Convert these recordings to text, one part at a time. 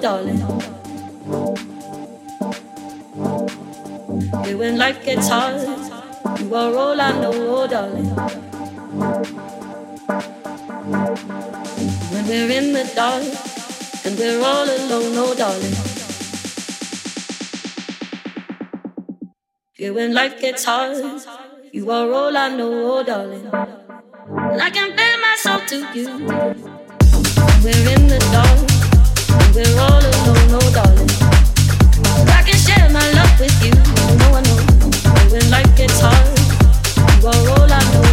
darling. You when life gets hard, you are all I know, oh darling. When we're in the dark and we're all alone, oh darling. Yeah, when life gets hard, you are all I know, oh darling. And I can feel myself to you. We're in the dark, with you, no one knows. When life gets hard, you are all I know,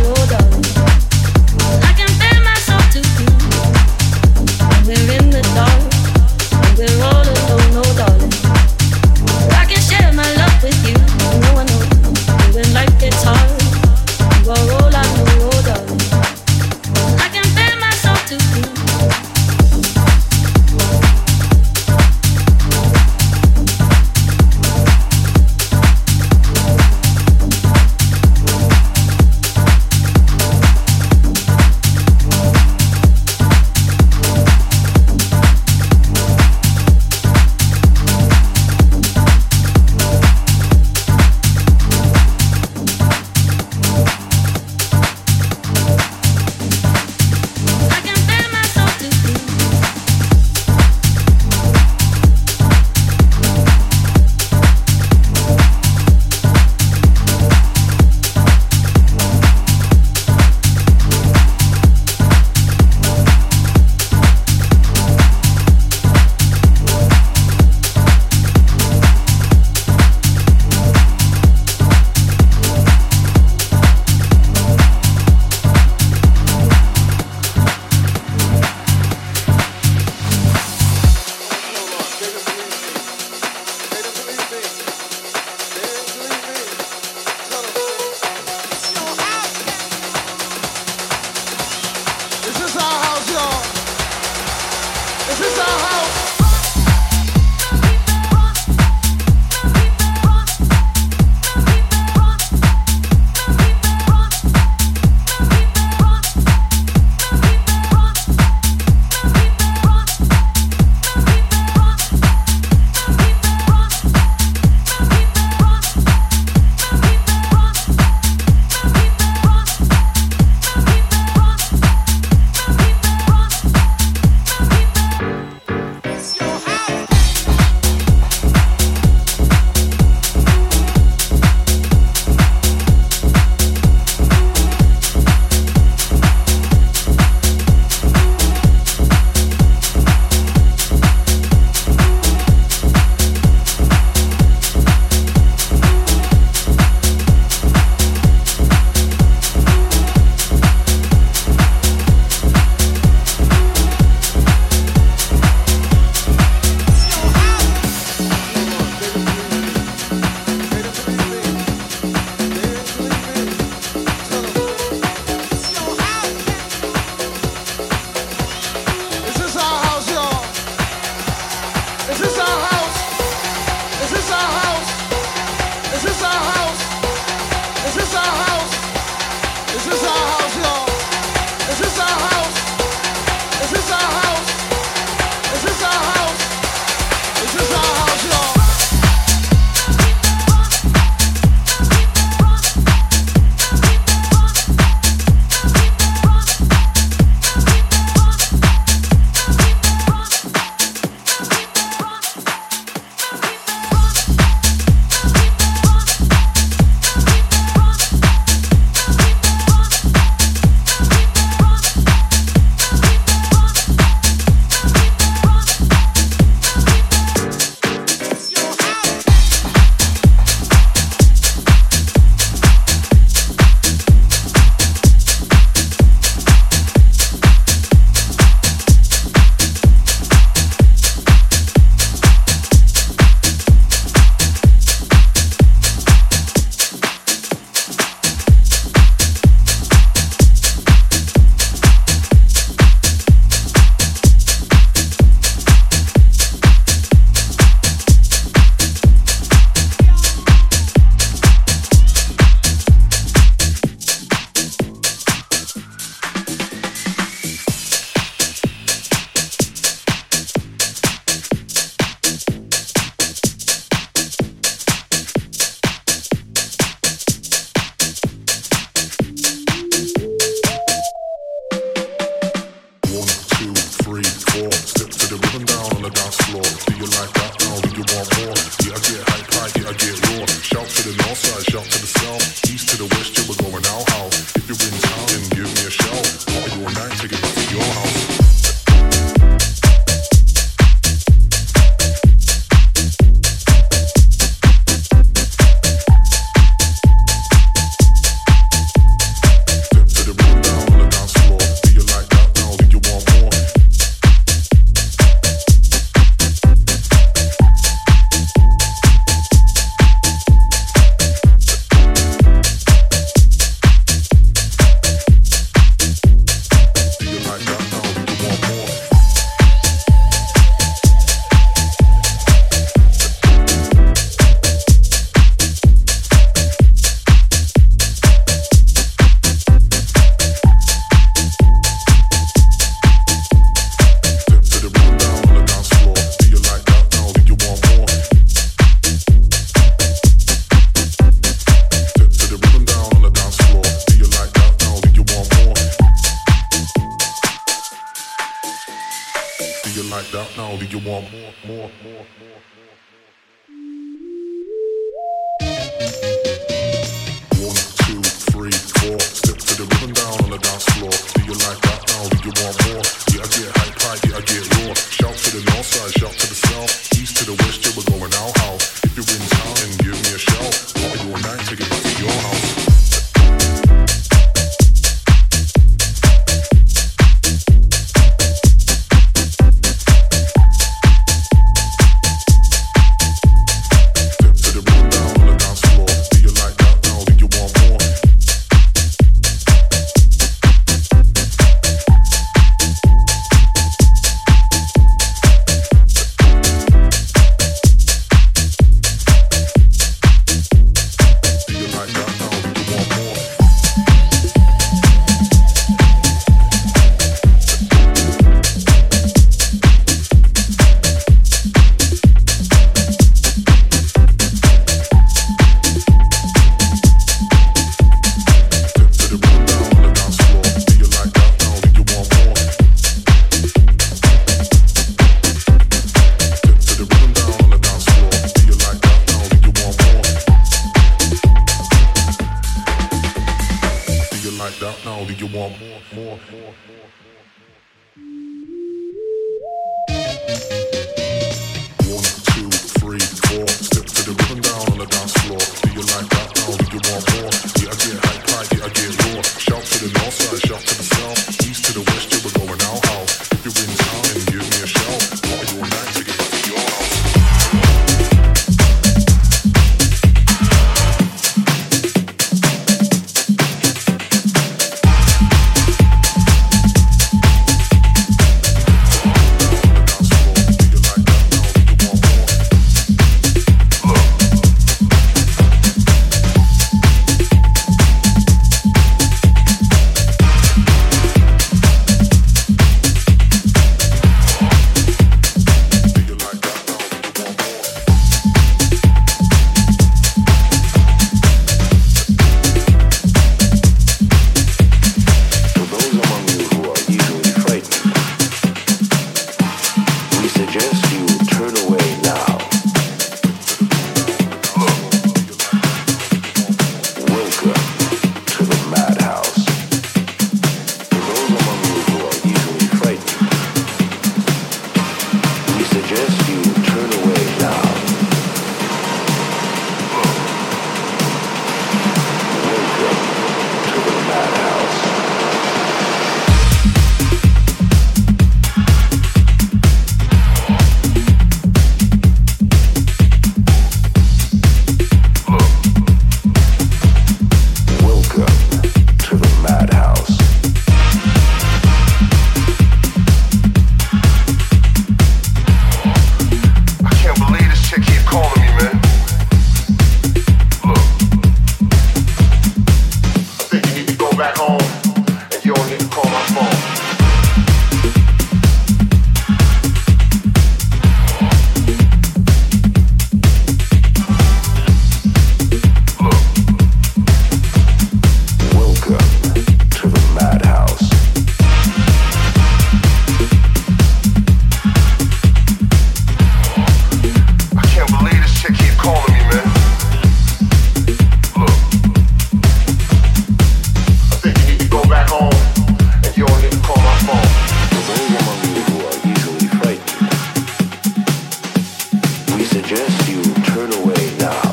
you turn away now.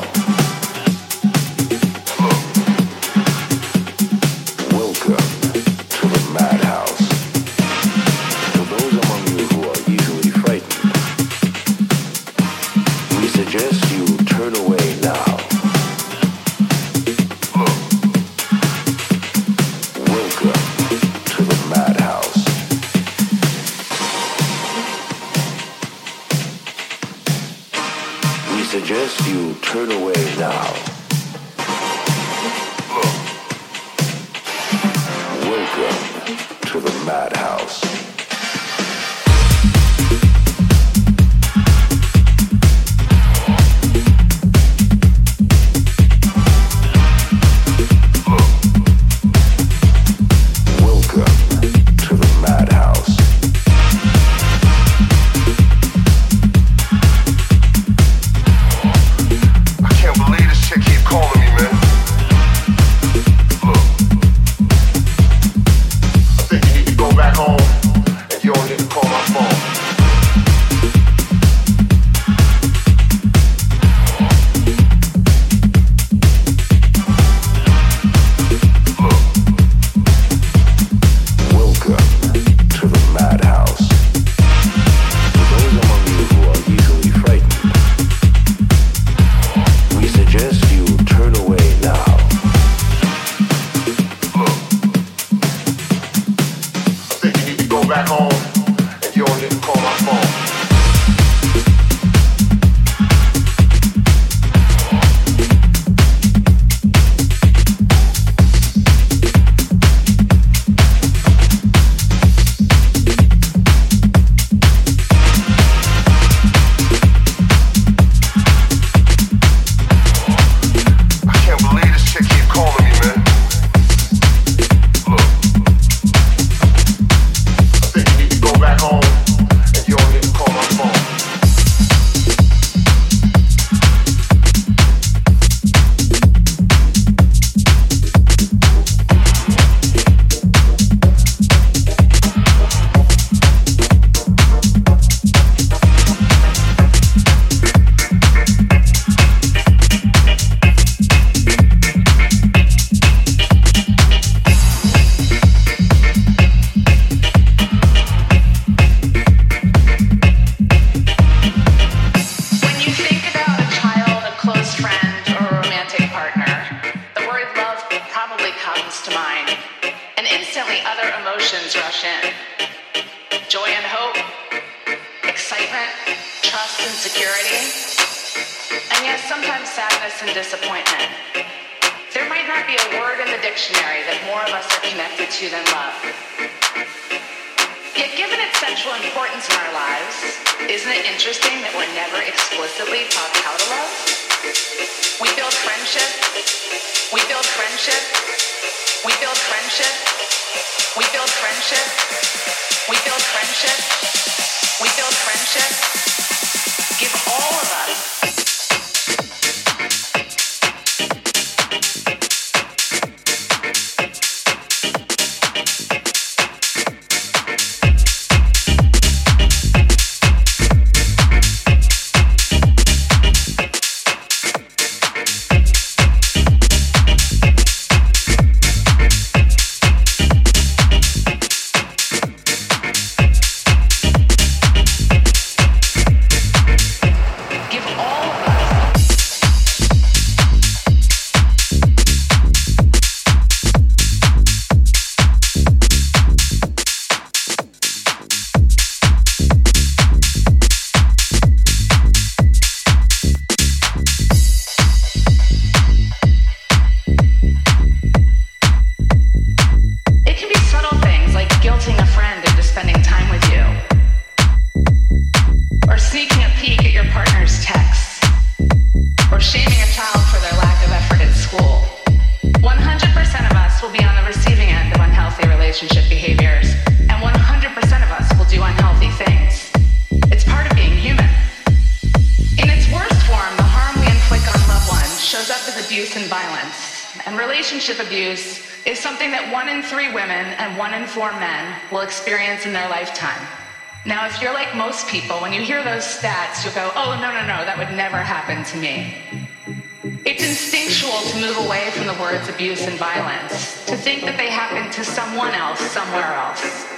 to me. It's instinctual to move away from the words abuse and violence, to think that they happen to someone else somewhere else.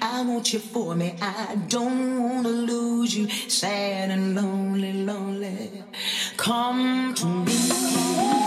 I want you for me. I don't wanna lose you. Sad and lonely, lonely. Come to me.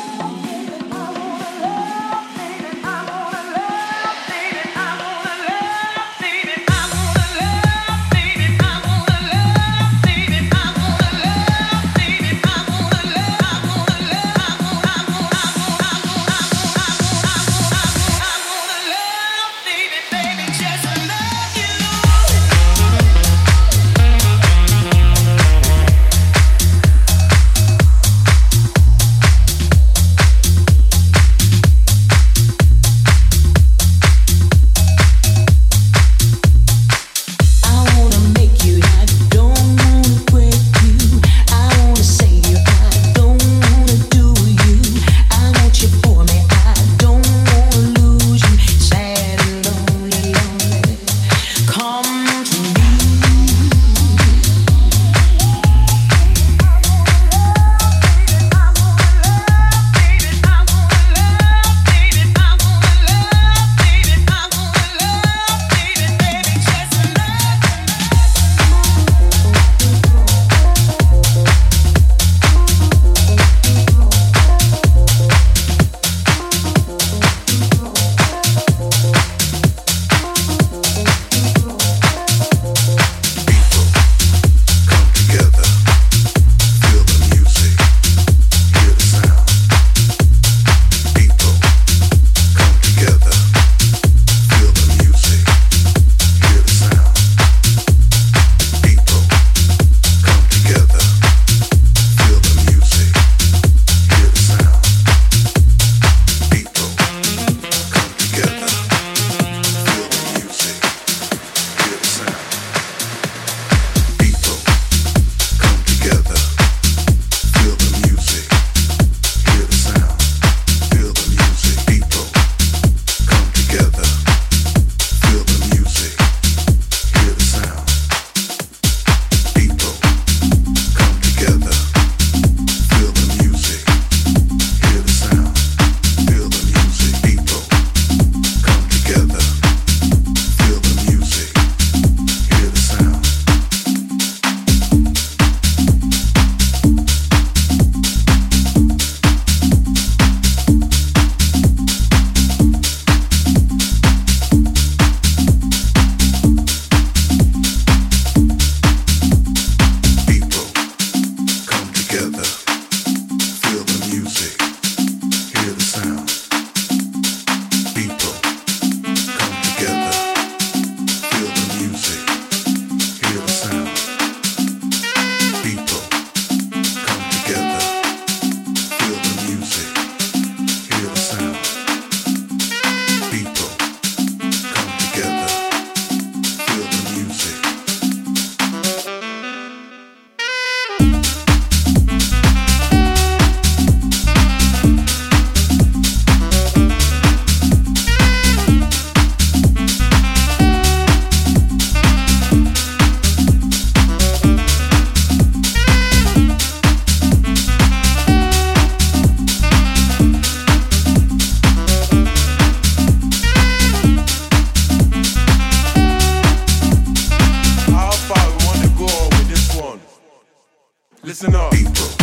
listen up. April.